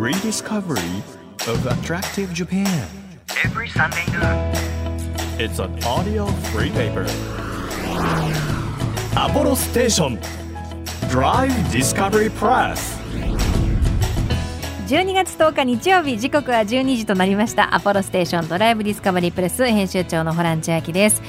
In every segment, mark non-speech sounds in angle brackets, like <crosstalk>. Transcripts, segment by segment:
rediscovery of attractive Japan. every Sunday noon. It's an audio free paper. Apollo Station Drive Discovery Press. 12月10日日曜日時刻は12時となりましたアポロステーションドライブディスカバリープレス編集長のホラン千秋です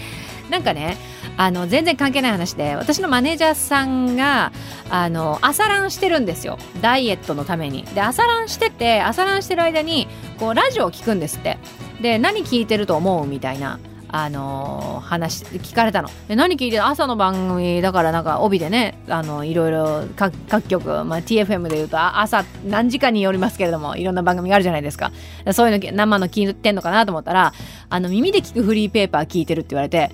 なんかねあの全然関係ない話で私のマネージャーさんがあの朝ランしてるんですよ。ダイエットのために。で朝ランしてて朝ランしてる間にこうラジオを聞くんですって。で何聞いてると思うみたいなあの話聞かれたの。何聞いてる朝の番組だからなんか帯でねあのいろいろ各各局、まあ、TFM でいうと朝何時間によりますけれどもいろんな番組があるじゃないですか。そういうの生の聞いてんのかなと思ったらあの耳で聞くフリーペーパー聞いてるって言われて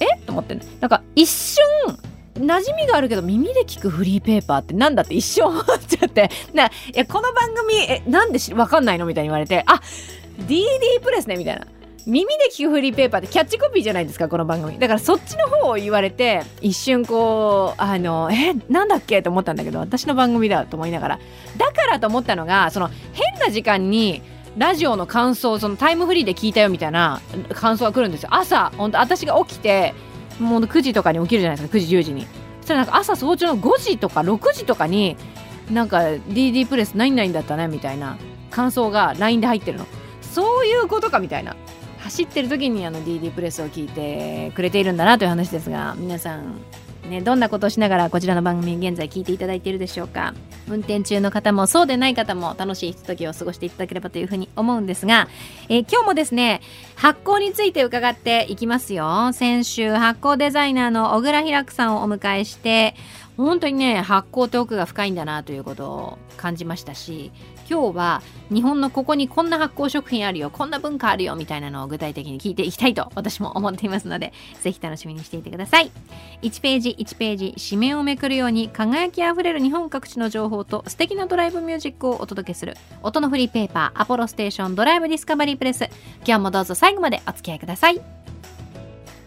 え？と思ってなんか一瞬馴染みがあるけど耳で聞くフリーペーパーってなんだって一瞬思っちゃって。<laughs> ないやこの番組えなんでしわかんないのみたいに言われてあ DD プレスねみたいな。耳で聞くフリーペーパーってキャッチコピーじゃないですかこの番組。だからそっちの方を言われて一瞬こうあのえなんだっけ？と思ったんだけど私の番組だと思いながら。だからと思ったのがその変な時間にラジオの感想そのタイムフリーで聞いたよみたいな感想が来るんですよ。朝本当私が起きてもう9時とかに起きるじゃないですか9時10時に。そしたらなんか朝早朝の5時とか6時とかになんか DD プレス何々だったねみたいな感想が LINE で入ってるの。そういうことかみたいな。走ってる時にあの DD プレスを聞いてくれているんだなという話ですが皆さん。ね、どんなことをしながらこちらの番組現在聞いていただいているでしょうか。運転中の方もそうでない方も楽しいひとときを過ごしていただければというふうに思うんですが、えー今日もですね発行について伺っていきますよ。先週発行デザイナーの小倉ひらくさんをお迎えして本当にね発行って奥が深いんだなということを感じましたし今日は日本のここにこんな発酵食品あるよこんな文化あるよみたいなのを具体的に聞いていきたいと私も思っていますので <laughs> ぜひ楽しみにしていてください。1ページ1ページ紙面をめくるように輝きあふれる日本各地の情報と素敵なドライブミュージックをお届けする音のフリーペーパーアポロステーションドライブディスカバリープレス。今日もどうぞ最後までお付き合いください。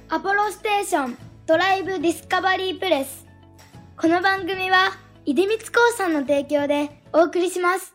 アポロステーションドライブディスカバリープレス。この番組は出光興産の提供でお送りします。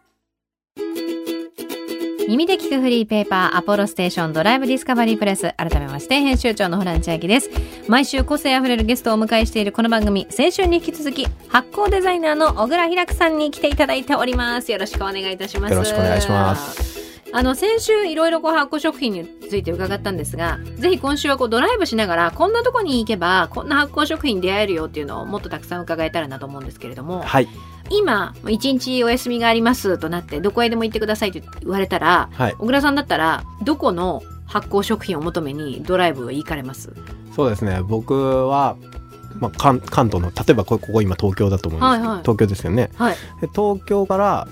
耳で聞くフリーペーパーアポロステーションドライブディスカバリープレス改めまして編集長のホラン千秋です。毎週個性あふれるゲストをお迎えしているこの番組先週に引き続き発行デザイナーの小倉ひらくさんに来ていただいております。よろしくお願いいたします。よろしくお願いします。あの先週いろいろこう発酵食品について伺ったんですがぜひ今週はこうドライブしながらこんなとこに行けばこんな発酵食品に出会えるよっていうのをもっとたくさん伺えたらなと思うんですけれども、はい。今一日お休みがありますとなってどこへでも行ってくださいと言われたらはい。小倉さんだったらどこの発酵食品を求めにドライブへ行かれます？そうですね。僕は、まあ、関関東の、例えばこここ今東京だと思うんですけど、はいはい東京ですよね。はいで東京から、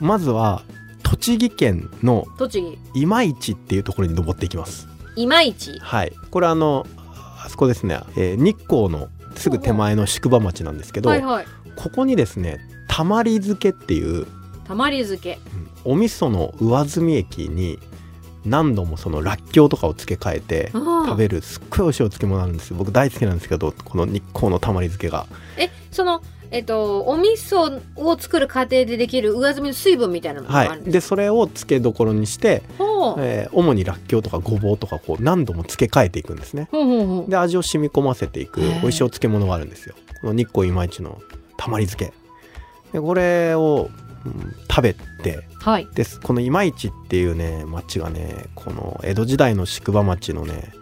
まずは、栃木県の栃木今市っていうところに登っていきます。いまいちはい。これあの、あそこですね、えー日光のすぐ手前の宿場町なんですけど、はいはいここにですね、たまり漬けっていう、たまり漬け。お味噌の上澄液に何度もそのらっきょうとかを付け替えて食食べるすっごいお漬物あるんですよ。僕大好きなんですけどこの日光のたまり漬けが。えそのえっとお味噌を作る過程でできる上澄みの水分みたいなのがあはいるんですでそれを漬けどころにして、えー主にらっきょうとかごぼうとかこう何度も漬け替えていくんですね。で味を染み込ませていくへー。美味しいお漬物があるんですよ。この日光今市のたまり漬けでこれを、うん食べてはい。ですこの今市っていうね町がねこの江戸時代の宿場町のね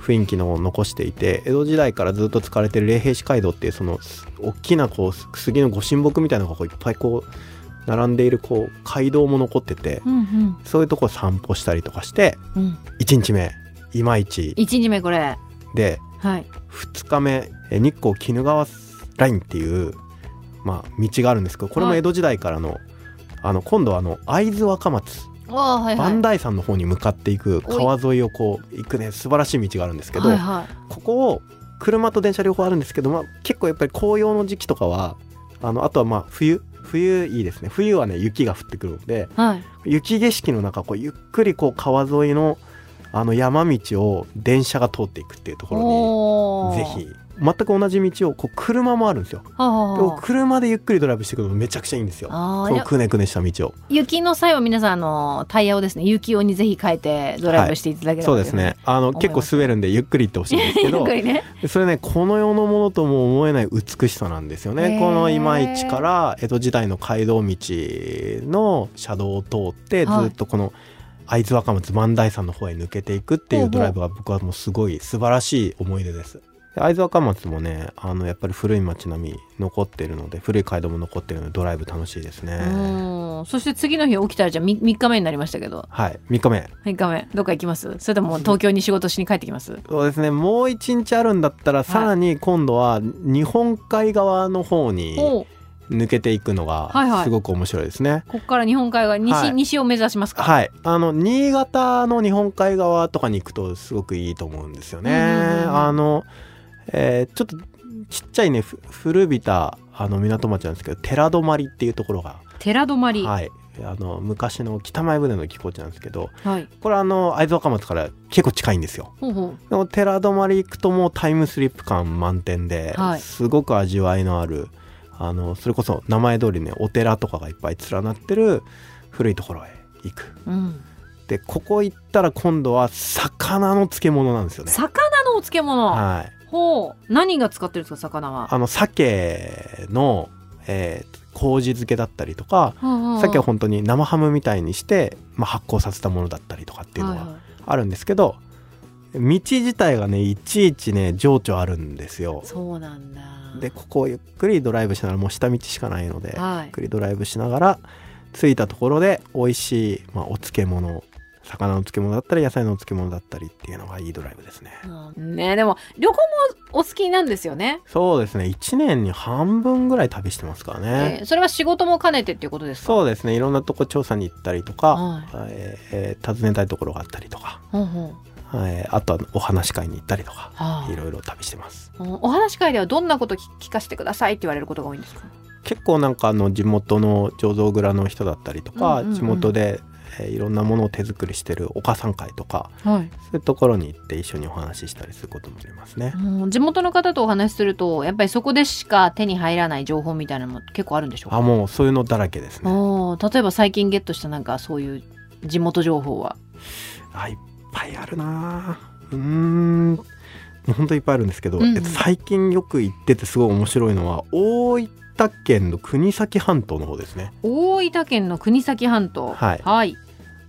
雰囲気のを残していて江戸時代からずっと使われてる霊平市街道っていうその大きなこう杉のご神木みたいなのがこういっぱいこう並んでいるこう街道も残っててうんそういうとこ散歩したりとかしてうん。うん1日目今市一日目これ。ではい。2日目え日光鬼怒川ラインっていう、まあ、道があるんですけどこれも江戸時代からの,、あの今度はあの会津若松。はいはい。磐梯山の方に向かっていく川沿いをこう行くね素晴らしい道があるんですけど、はいはい。ここを車と電車両方あるんですけど、まあ、結構やっぱり紅葉の時期とかはあのあとはまあ冬冬いいですね。冬はね雪が降ってくるのではい。雪景色の中こうゆっくりこう川沿いのあの山道を電車が通っていくっていうところにぜひ全く同じ道をこう車もあるんですよ。でもは車でゆっくりドライブしてくるのめちゃくちゃいいんですよ。このくねくねした道を。雪の際は皆さんあのタイヤをですね雪用にぜひ変えてドライブしていただければそうですね。あの結構滑るんでゆっくり行ってほしいんですけ <laughs> ゆっどくりね。それねこの世のものとも思えない美しさなんですよね。この今市から江戸時代の街道道の車道を通ってずはい。っとこの会津若松万代山の方へ抜けていくっていうドライブが僕はもうすごい素晴らしい思い出です。で会津若松もねあのやっぱり古い街並み残ってるので古い街道も残ってるのでドライブ楽しいですね。うん。そして次の日起きたらじゃあ 3, 日目になりましたけど。はい。3日目。3日目。どっか行きます？それとも東京に仕事しに帰ってきます？そうですね。もう一日あるんだったらさらに今度は日本海側の方におう。抜けていくのはいはい。がすごく面白いですね。ここから日本海側西,、はい。西を目指しますか？はい、あの新潟の日本海側とかに行くとすごくいいと思うんですよね。あの、えーちょっとちっちゃいねふ古びたあの港町なんですけど寺泊っていうところが、寺泊。はい、あの昔の北前船の寄港地なんですけどはい。これあの会津若松から結構近いんですよ。ほうほでも寺泊行くともうタイムスリップ感満点で、はい。すごく味わいのあるあのそれこそ名前通りねお寺とかがいっぱい連なってる古いところへ行く。う、うん、でここ行ったら今度は魚の漬物なんですよね。魚のお漬物、はい、ほう。何が使ってるんですか魚は？あの鮭の、えー麹漬けだったりとか鮭鮭を本当に生ハムみたいにして、まあ、発酵させたものだったりとかっていうのがあるんですけど、道自体がねいちいちね情緒あるんですよ。そうなんだ。でここをゆっくりドライブしながらもう下道しかないので、はい。ゆっくりドライブしながら着いたところで美味しい、まあ、お漬物魚の漬物だったり野菜のお漬物だったりっていうのがいいドライブですね。うん。ねでも旅行もお好きなんですよね、そうですね。1年に半分ぐらい旅してますからね。えーそれは仕事も兼ねてっていうことですか？そうですね。いろんなとこ調査に行ったりとか、はい。えーえー訪ねたいところがあったりとか、ほうほうはい。あとはお話し会に行ったりとかはあ。いろいろ旅してます。うん。お話し会ではどんなこと聞聞かせてくださいって言われることが多いんですか？結構なんかあの地元の醸造蔵の人だったりとか、地元で、えーいろんなものを手作りしてるお母さん会とかはい。そういうところに行って一緒にお話ししたりすることもありますね。うん地元の方とお話しするとやっぱりそこでしか手に入らない情報みたいなのも結構あるんでしょうか？あもうそういうのだらけですね。例えば最近ゲットしたなんかそういう地元情報は？あいっぱいあるなうーん。本当いっぱいあるんですけど、うん最近よく行っててすごい面白いのは大分県の国東半島の方ですね。大分県の国東半島。はい。はい、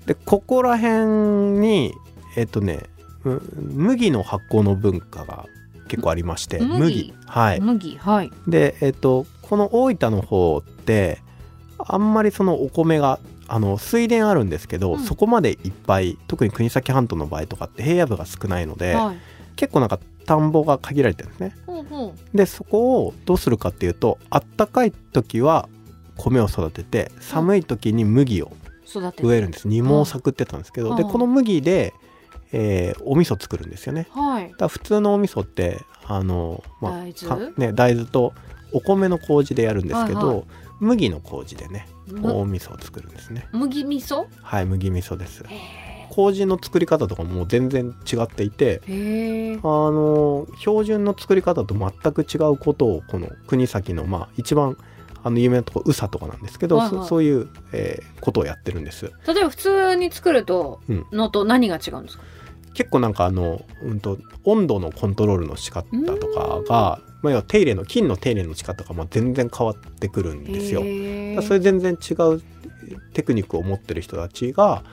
でここら辺にえっとねむ麦の発酵の文化が結構ありまして麦？はい。麦はい。でえっとこの大分の方ってあんまりそのお米があの水田あるんですけど、うん。そこまでいっぱい特に国東半島の場合とかって平野部が少ないので、はい。結構なんか田んぼが限られてるんですね。ほうほう。でそこをどうするかっていうとあったかい時は米を育てて寒い時に麦を植えるんです。二毛作ってたんですけど、でうん。この麦で、えーお味噌作るんですよね。はい。だ普通のお味噌ってあの、まあ大豆？かね、大豆とお米の麹でやるんですけど、はいはい。麦の麹でねむお味噌を作るんですね。麦味噌？はい麦味噌です。麹の作り方とかも全然違っていてあの標準の作り方と全く違うことをこの国崎のまあ一番あの有名なところ宇佐とかなんですけど、はいはい。そそういう、えーことをやってるんです。例えば普通に作るとうん。のと何が違うんですか、結構なんかあの、うん、と温度のコントロールの仕方とかが、まあ、要は手入れの金の手入れの仕方がまあ全然変わってくるんですよ。それ全然違うテクニックを持ってる人たちが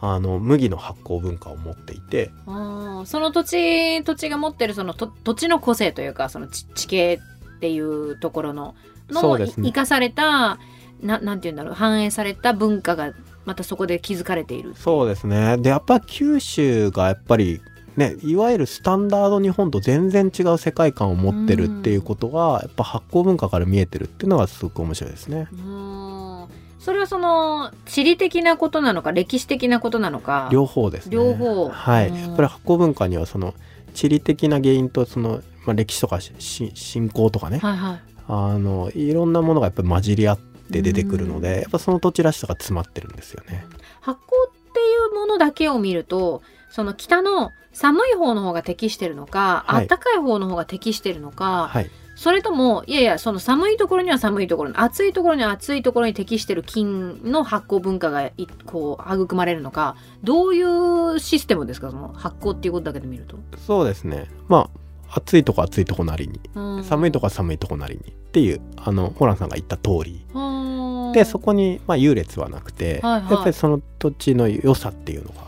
あの麦の発酵文化を持っていてあーその土地土地が持ってるそのと土地の個性というかその地地形っていうところののね。生かされたななんて言うんだろう反映された文化がまたそこで築かれている。そうですね。でやっぱ九州がやっぱりねいわゆるスタンダード日本と全然違う世界観を持ってるっていうことがやっぱ発酵文化から見えてるっていうのがすごく面白いですね。うん。それはその地理的なことなのか歴史的なことなのか。両方ですね。両方。はい。うん。やっぱり発酵文化にはその地理的な原因とその、まあ、歴史とかしし信仰とかね、はいはい。あのいろんなものがやっぱり混じり合って出てくるので、やっぱその土地らしさが詰まってるんですよね。発酵っていうものだけを見るとその北の寒い方の方が適してるのか、はい。暖かい方の方が適してるのか、はい。それともいやいやその寒いところには寒いところに暑いところには暑いところに適してる菌の発酵文化がいこう育まれるのかどういうシステムですか？その発酵っていうことだけで見ると。そうですね。まあ暑いとこ暑いとこなりに。うん。寒いとこは寒いとこなりに。っていうあのホランさんが言った通り。はあでそこに、まあ、優劣はなくて、はいはい。やっぱりその土地の良さっていうのが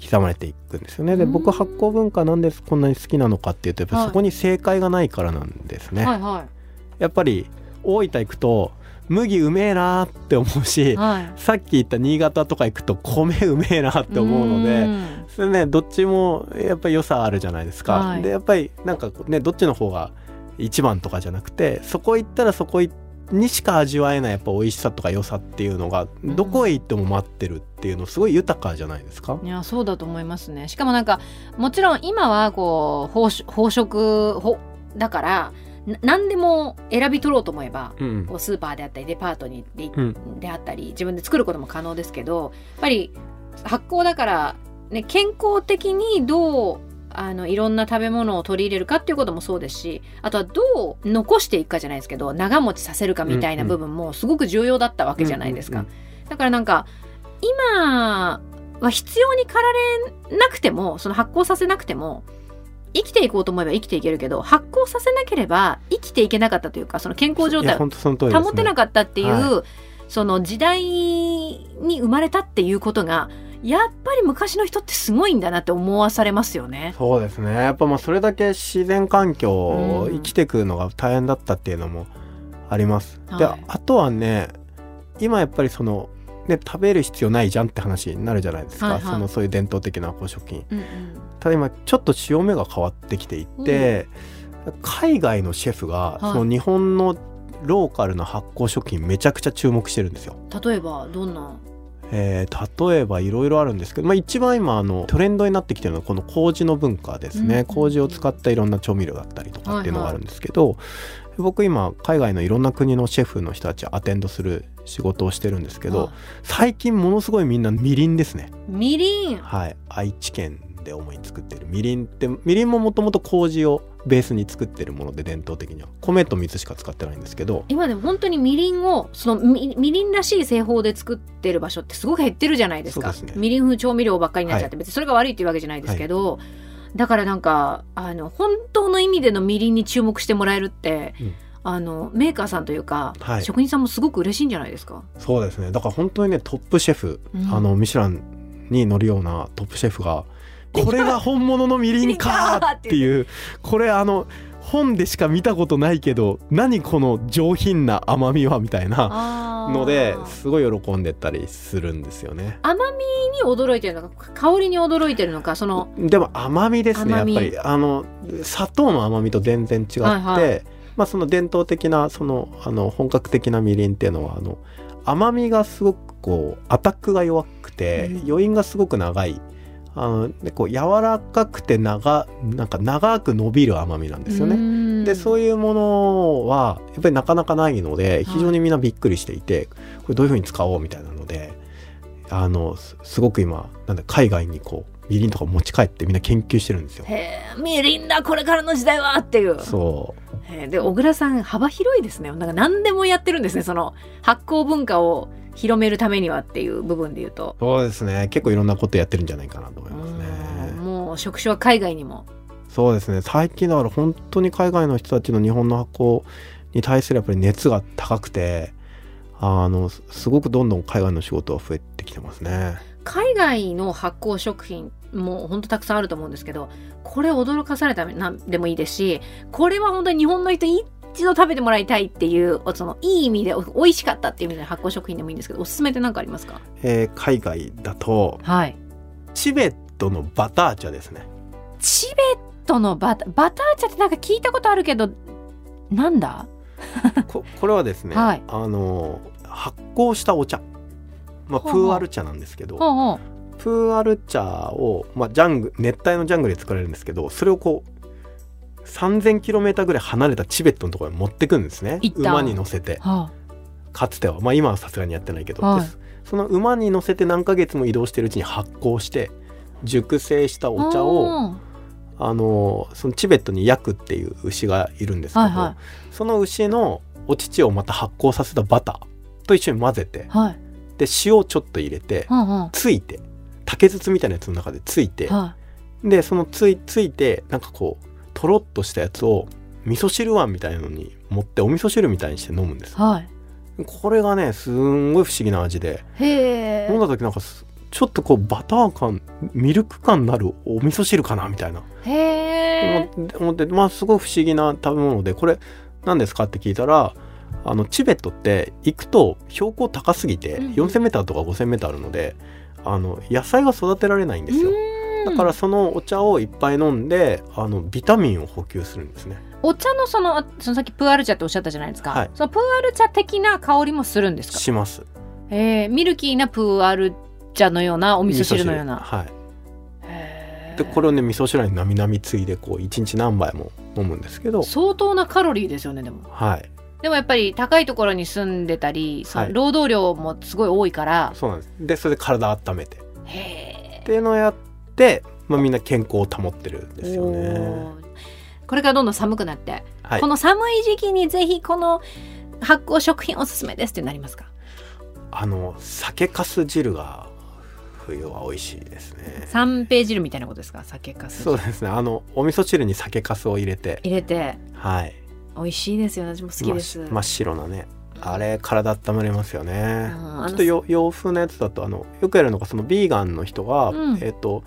刻まれていくんですよね。でうん。僕発酵文化なんでこんなに好きなのかっていうとやっぱそこに正解がないからなんですね、はいはやっぱり大分行くと麦うめえなーって思うし、いはい。さっき言った新潟とか行くと米うめえなって思うのでん。それねどっちもやっぱり良さあるじゃないですか、はい。でやっぱりなんかねどっちの方が一番とかじゃなくてそこ行ったらそこにしか味わえないやっぱ美味しさとか良さっていうのがん。どこへ行っても待ってるっていうのすごい豊かじゃないですか、いやそうだと思いますね。しかもなんかもちろん今はこう飽食飽食ほだからな何でも選び取ろうと思えばうん。こうスーパーであったりデパートにで,、うん。であったり自分で作ることも可能ですけどやっぱり発酵だから、ね、健康的にどうあのいろんな食べ物を取り入れるかっていうこともそうですしあとはどう残していくかじゃないですけど長持ちさせるかみたいな部分もすごく重要だったわけじゃないですか。だからなんか今は必要に駆られなくてもその発酵させなくても生きていこうと思えば生きていけるけど発酵させなければ生きていけなかったというかその健康状態を保てなかったっていう、はその時代に生まれたっていうことがやっぱり昔の人ってすごいんだなって思わされますよね。そうですね。やっぱまあそれだけ自然環境をうん。生きていくのが大変だったっていうのもあります。ではい。あとはね今やっぱりその、ね、食べる必要ないじゃんって話になるじゃないですか、はいはい。そのそういう伝統的な発酵食品。うんうん。ただ今ちょっと潮目が変わってきていて、海外のシェフがはい。その日本のローカルな発酵食品めちゃくちゃ注目してるんですよ。例えばどんな？えー例えばいろいろあるんですけど、まあ、一番今あのトレンドになってきてるのはこの麹の文化ですね、うん。麹を使ったいろんな調味料だったりとかっていうのがあるんですけど、僕今海外のいろんな国のシェフの人たちをアテンドする仕事をしてるんですけどあ最近ものすごいみんなみりんですね。みりん。はい。愛知県で主に作ってるみりんってみりんももともと麹をベースに作ってるもので伝統的には。米と水しか使ってないんですけど今でも本当にみりんをそのみみりんらしい製法で作ってる場所ってすごく減ってるじゃないですか。ね。みりん風調味料ばっかりになっちゃって、別にそれが悪いっていうわけじゃないですけど、だからなんかあの本当の意味でのみりんに注目してもらえるって、うん。あのメーカーさんというか、はい。職人さんもすごく嬉しいんじゃないですか？そうですね。だから本当にねトップシェフ、うん。あのミシュランに乗るようなトップシェフがこれが本物のみりんかーっていう <laughs> これあの本でしか見たことないけど何この上品な甘みはみたいなのですごい喜んでたりするんですよね。甘みに驚いてるのか香りに驚いてるのかそのでも甘みですねやっぱり。あの砂糖の甘みと全然違って、はいはい。まあその伝統的なそのあの本格的なみりんっていうのはあの甘みがすごくこうアタックが弱くてうん。余韻がすごく長いあのでこう柔らかくて長なんか長く伸びる甘みなんですよね。ねでそういうものはやっぱりなかなかないので非常にみんなびっくりしていて、これどういうふうに使おうみたいなのであのすすごく今なんだ海外にこうみりんとか持ち帰ってみんな研究してるんですよ。へえみりんだこれからの時代はっていう。そう。で小倉さん幅広いですね。なんか何でもやってるんですねその発酵文化を広めるためにはっていう部分で言うとそうですね結構いろんなことやってるんじゃないかなと思いますうんね。もう職種は海外にもそうですね最近だから本当に海外の人たちの日本の発酵に対するやっぱり熱が高くてあのすすごくどんどん海外の仕事が増えてきてますね。海外の発酵食品も本当たくさんあると思うんですけどこれ驚かされたなんでもいいですしこれは本当に日本の人一度食べてもらいたいっていうそのいい意味でお美味しかったっていう意味での発酵食品でもいいんですけどおすすめって何かありますか？えー海外だとはいチベットのバター茶ですね。チベットのバタバター茶ってなんか聞いたことあるけどなんだ？<laughs> ここれはですね、はい。あの発酵したお茶、まあ、プーアル茶なんですけどほうほう。プーアル茶を、まあ、ジャング熱帯のジャングルで作られるんですけどそれをこう 3000km ぐらい離れたチベットのところに持ってくんですね。馬に乗せて。はかつては。まあ今はさすがにやってないけど、はい。でその馬に乗せて何ヶ月も移動してるうちに発酵して熟成したお茶をあのそのチベットにヤクっていう牛がいるんですけど、はいはい。その牛のお乳をまた発酵させたバターと一緒に混ぜてはい。で塩をちょっと入れてうんうん。ついて竹筒みたいなやつの中でついてはでそのついついてなんかこうとろっとしたやつを味噌汁碗みたいなのに持ってお味噌汁みたいにして飲むんです。いはい。これがねすんごい不思議な味で。飲んだ時なんかすちょっとこうバター感ミルク感なるお味噌汁かなみたいな。へえ。思ってまあすごい不思議な食べ物で。これ何ですかって聞いたらあのチベットって行くと標高高すぎてうんうん。4,000m とか 5,000m あるのであの野菜が育てられないんですよだからそのお茶をいっぱい飲んであのビタミンを補給するんですね。お茶のそのあそのさっきプーアル茶っておっしゃったじゃないですか、はい。そのプーアル茶的な香りもするんですか？します。えー、ミルキーなプーアル茶のようなお味噌汁のような。はい。でこれをね味噌汁になみなみついでこう1日何杯も飲むんですけど。相当なカロリーですよねでも。はい。でもやっぱり高いところに住んでたり、はい。労働量もすごい多いから。そうなんです。でそれで体温めて。っへていうのをやって、まあ、みんな健康を保ってるんですよね。これからどんどん寒くなって、はい。この寒い時期にぜひこの発酵食品おすすめですってなりますか？あの酒粕汁が冬は美味しいですね。三平汁みたいなことですか？酒かすそうですね。あのお味噌汁に酒粕を入れて。入れて。はい。美味しいですよね。私も好きです、真っ真っ白なねあれ体温まりますよね、ちょっとよ洋風なやつだとあのよくやるのがそのビーガンの人が、うん。えっ、と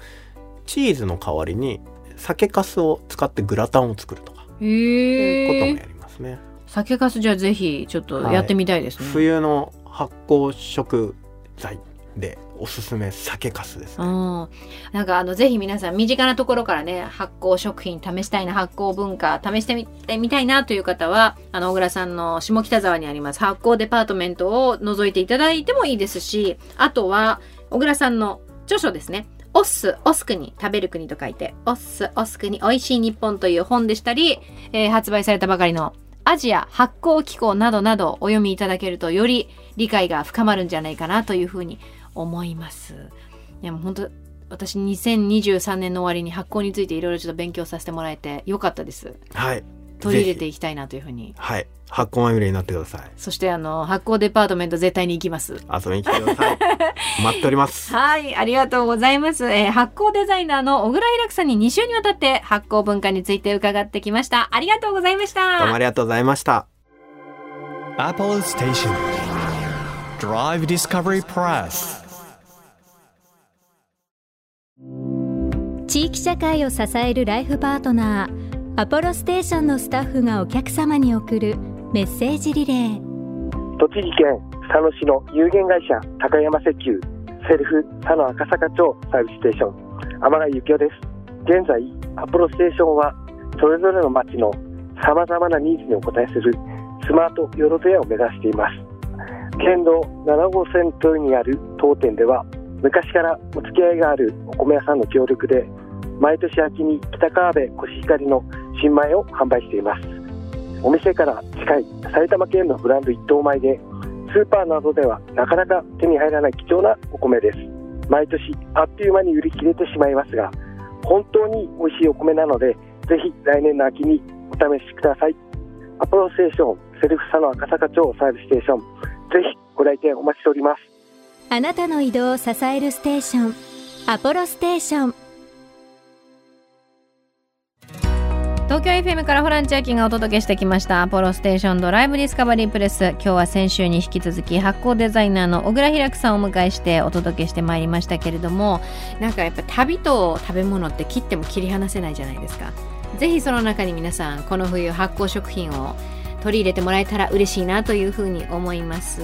チーズの代わりに酒粕を使ってグラタンを作るとか。へえいうこともやりますね、酒かすじゃあぜひちょっとやってみたいですね、冬の発酵食材でおすすめ酒粕ですね、うん、なんかあのぜひ皆さん身近なところからね発酵食品試したいな発酵文化試してみてみたいなという方はあの小倉さんの下北沢にあります発酵デパートメントを覗いていただいてもいいですしあとは小倉さんの著書ですね「オッス・オスクに食べる国」と書いて「オッス・オスクに美味しい日本」という本でしたり、えー発売されたばかりのアジア発酵機構などなどお読みいただけるとより理解が深まるんじゃないかなというふうに思います。いやもう本当私2023年の終わりに発酵についていろいろちょっと勉強させてもらえてよかったです。はい取り入れていきたいなというふうに。はい発酵まみれになってくださいそしてあの発酵デパートメント絶対に行きます。遊びに来てください <laughs> 待っておりますはい、ありがとうございます。えー発酵デザイナーの小倉ひらくさんに2週にわたって発酵文化について伺ってきました。ありがとうございました。どうもありがとうございました Apollo Station. Drive Discovery Press. 地域社会を支えるライフパートナーアポロステーションのスタッフがお客様に送るメッセージリレー。栃木県佐野市の有限会社高山石油セルフ佐野赤坂町サービスステーション天貝幸雄です現在アポロステーションはそれぞれの町のさまざまなニーズにお応えするスマートよろずやを目指しています。県道7号線沿いにある当店では昔からお付き合いがあるお米屋さんの協力で毎年秋に北川辺コシヒカリの新米を販売しています。お店から近い埼玉県のブランド一等米でスーパーなどではなかなか手に入らない貴重なお米です。毎年あっという間に売り切れてしまいますが本当に美味しいお米なのでぜひ来年の秋にお試しください。アポロステーションセルフ佐野赤坂町サービスステーションぜひご来店お待ちしております。あなたの移動を支えるステーションアポロステーション。東京 FM からホラン千秋がお届けしてきました。アポロステーションドライブディスカバリープレス。今日は先週に引き続き発行デザイナーの小倉開くさんをお迎えしてお届けしてまいりましたけれどもなんかやっぱ旅と食べ物って切っても切り離せないじゃないですか。ぜひその中に皆さんこの冬発酵食品を取り入れてもらえたら嬉しいなというふうに思います。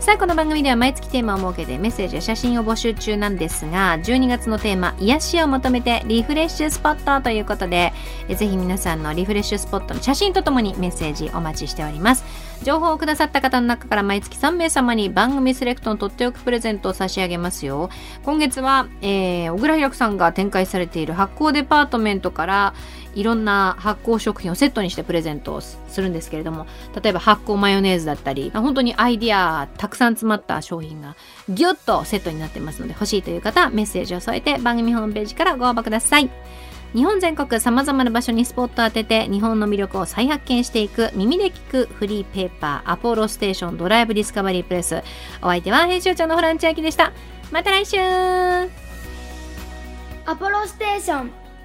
さあこの番組では毎月テーマを設けてメッセージや写真を募集中なんですが12月のテーマ癒しを求めてリフレッシュスポットということでぜひ皆さんのリフレッシュスポットの写真とともにメッセージお待ちしております。情報をくださった方の中から毎月3名様に番組セレクトのとっておくプレゼントを差し上げますよ。今月は、えー、小倉弘さんが展開されている発酵デパートメントからいろんな発酵食品をセットにしてプレゼントをするんですけれども例えば発酵マヨネーズだったり本当にアイディアたくさん詰まった商品がギュッとセットになってますので欲しいという方メッセージを添えて番組ホームページからご応募ください。日本全国さまざまな場所にスポット当てて日本の魅力を再発見していく耳で聞くフリーペーパーアポロステーションドライブディスカバリープレス。お相手は編集長のホラン千秋でした。また来週。アポロステーション。